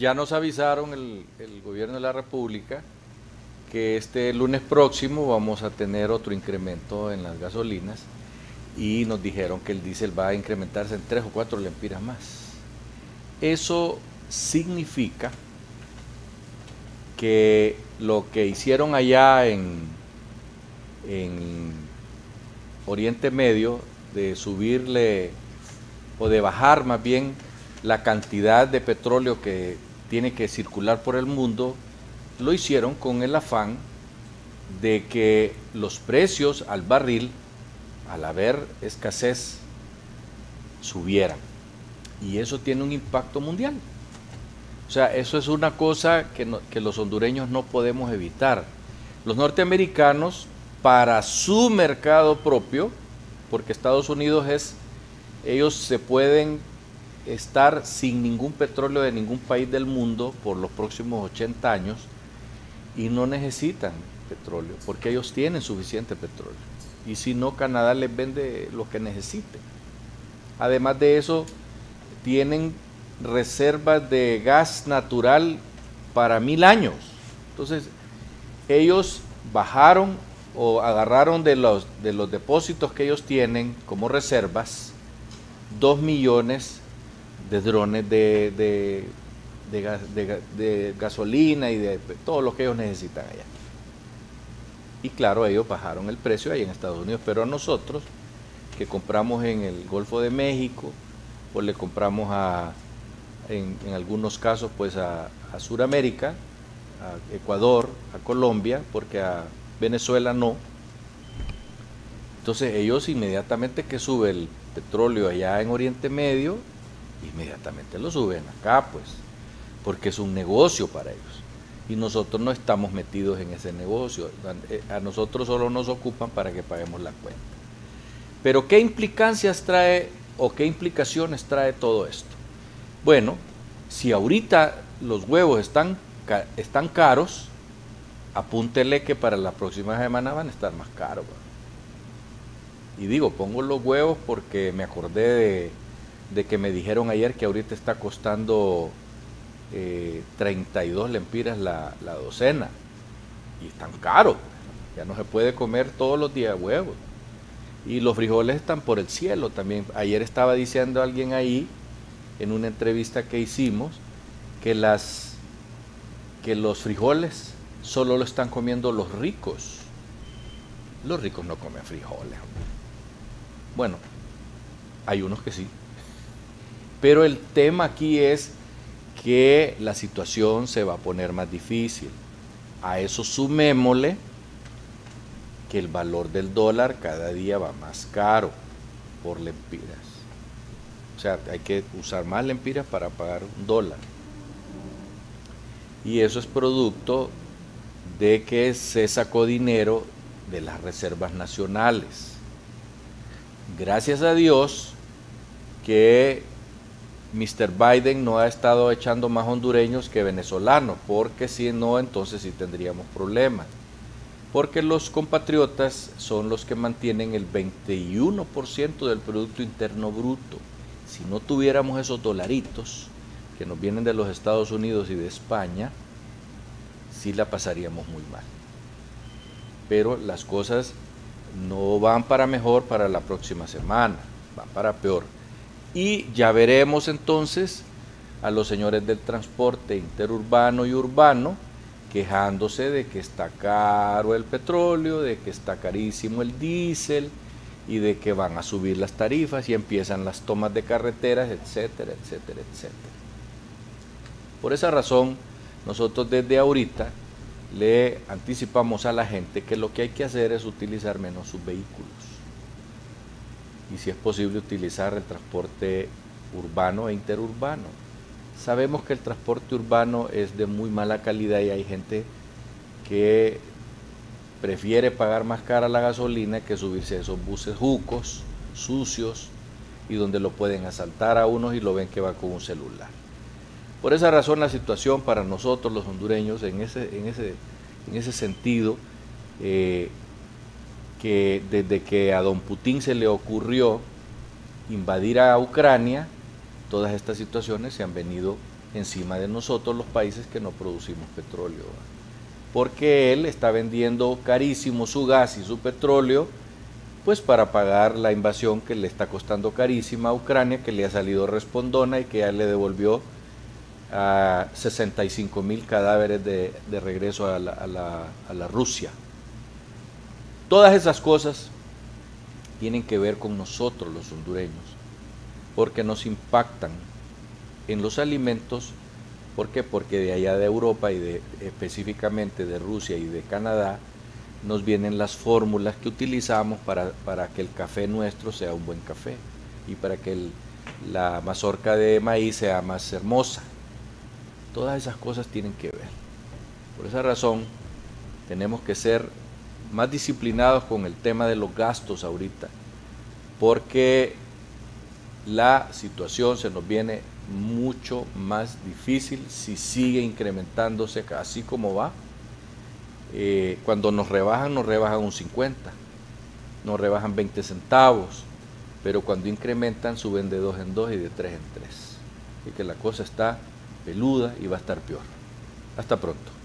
ya nos avisaron el, gobierno de la República que este lunes próximo vamos a tener otro incremento en las gasolinas y nos dijeron que el diésel va a incrementarse en 3 o 4 lempiras más. Eso significa que lo que hicieron allá en Oriente Medio de subirle o de bajar más bien la cantidad de petróleo que tiene que circular por el mundo, lo hicieron con el afán de que los precios al barril, al haber escasez, subieran. Y eso tiene un impacto mundial. O sea, eso es una cosa que, que los hondureños no podemos evitar. Los norteamericanos, para su mercado propio, porque Estados Unidos es, ellos se pueden estar sin ningún petróleo de ningún país del mundo por los próximos 80 años y no necesitan petróleo, porque ellos tienen suficiente petróleo. Y si no, Canadá les vende lo que necesiten. Además de eso, tienen reservas de gas natural para mil años. Entonces, ellos bajaron o agarraron de los, de los depósitos que ellos tienen como reservas dos millones de drones de, de, de, gasolina y de todo lo que ellos necesitan allá. Y claro, ellos bajaron el precio ahí en Estados Unidos, pero a nosotros que compramos en el Golfo de México, o le compramos a, en, algunos casos, pues a, a Sudamérica, a Ecuador, a Colombia, porque a Venezuela no. Entonces ellos inmediatamente que sube el petróleo allá en Oriente Medio, inmediatamente lo suben acá, pues, porque es un negocio para ellos. Y nosotros no estamos metidos en ese negocio. A nosotros solo nos ocupan para que paguemos la cuenta. Pero ¿qué implicancias trae o qué implicaciones trae todo esto? Bueno, si ahorita los huevos están, están caros, apúntele que para la próxima semana van a estar más caros. Y digo, pongo los huevos porque me acordé de, que me dijeron ayer que ahorita está costando 32 eh, lempiras la, la, docena. Y están caros. Ya no se puede comer todos los días huevos. Y los frijoles están por el cielo también. Ayer estaba diciendo alguien ahí, en una entrevista que hicimos, que, las, que los frijoles solo lo están comiendo los ricos. Los ricos no comen frijoles. Bueno, hay unos que sí. Pero el tema aquí es que la situación se va a poner más difícil. A eso sumémosle que el valor del dólar cada día va más caro por lempiras. O sea, hay que usar más lempiras para pagar un dólar. Y eso es producto de que se sacó dinero de las reservas nacionales. Gracias a Dios que Mr. Biden no ha estado echando más hondureños que venezolanos, porque si no, entonces sí tendríamos problemas. Porque los compatriotas son los que mantienen el 21% del Producto Interno Bruto. Si no tuviéramos esos dolaritos que nos vienen de los Estados Unidos y de España, sí la pasaríamos muy mal. Pero las cosas no van para mejor para la próxima semana, van para peor. Y ya veremos entonces a los señores del transporte interurbano y urbano quejándose de que está caro el petróleo, de que está carísimo el diésel y de que van a subir las tarifas y empiezan las tomas de carreteras, etcétera, etcétera, etcétera. Por esa razón, nosotros desde ahorita le anticipamos a la gente que lo que hay que hacer es utilizar menos sus vehículos. Y si es posible utilizar el transporte urbano e interurbano. Sabemos que el transporte urbano es de muy mala calidad y hay gente que prefiere pagar más cara la gasolina que subirse a esos buses jucos, sucios, y donde lo pueden asaltar a unos y lo ven que va con un celular. Por esa razón la situación para nosotros los hondureños en ese, en ese, en ese sentido, eh, que desde que a don Putin se le ocurrió invadir a Ucrania, todas estas situaciones se han venido encima de nosotros los países que no producimos petróleo. Porque él está vendiendo carísimo su gas y su petróleo, pues para pagar la invasión que le está costando carísima a Ucrania, que le ha salido respondona y que ya le devolvió a 65 mil cadáveres de, regreso a la Rusia. Todas esas cosas tienen que ver con nosotros los hondureños, porque nos impactan en los alimentos. ¿Por qué? Porque de allá de Europa y de, específicamente de Rusia y de Canadá nos vienen las fórmulas que utilizamos para, que el café nuestro sea un buen café y para que la mazorca de maíz sea más hermosa. Todas esas cosas tienen que ver. Por esa razón tenemos que ser más disciplinados con el tema de los gastos ahorita, porque la situación se nos viene mucho más difícil si sigue incrementándose así como va. Eh, cuando nos rebajan, nos rebajan un 50, nos rebajan 20 centavos, pero cuando incrementan suben de 2 en 2 y de 3 en 3. Así que la cosa está peluda y va a estar peor. Hasta pronto.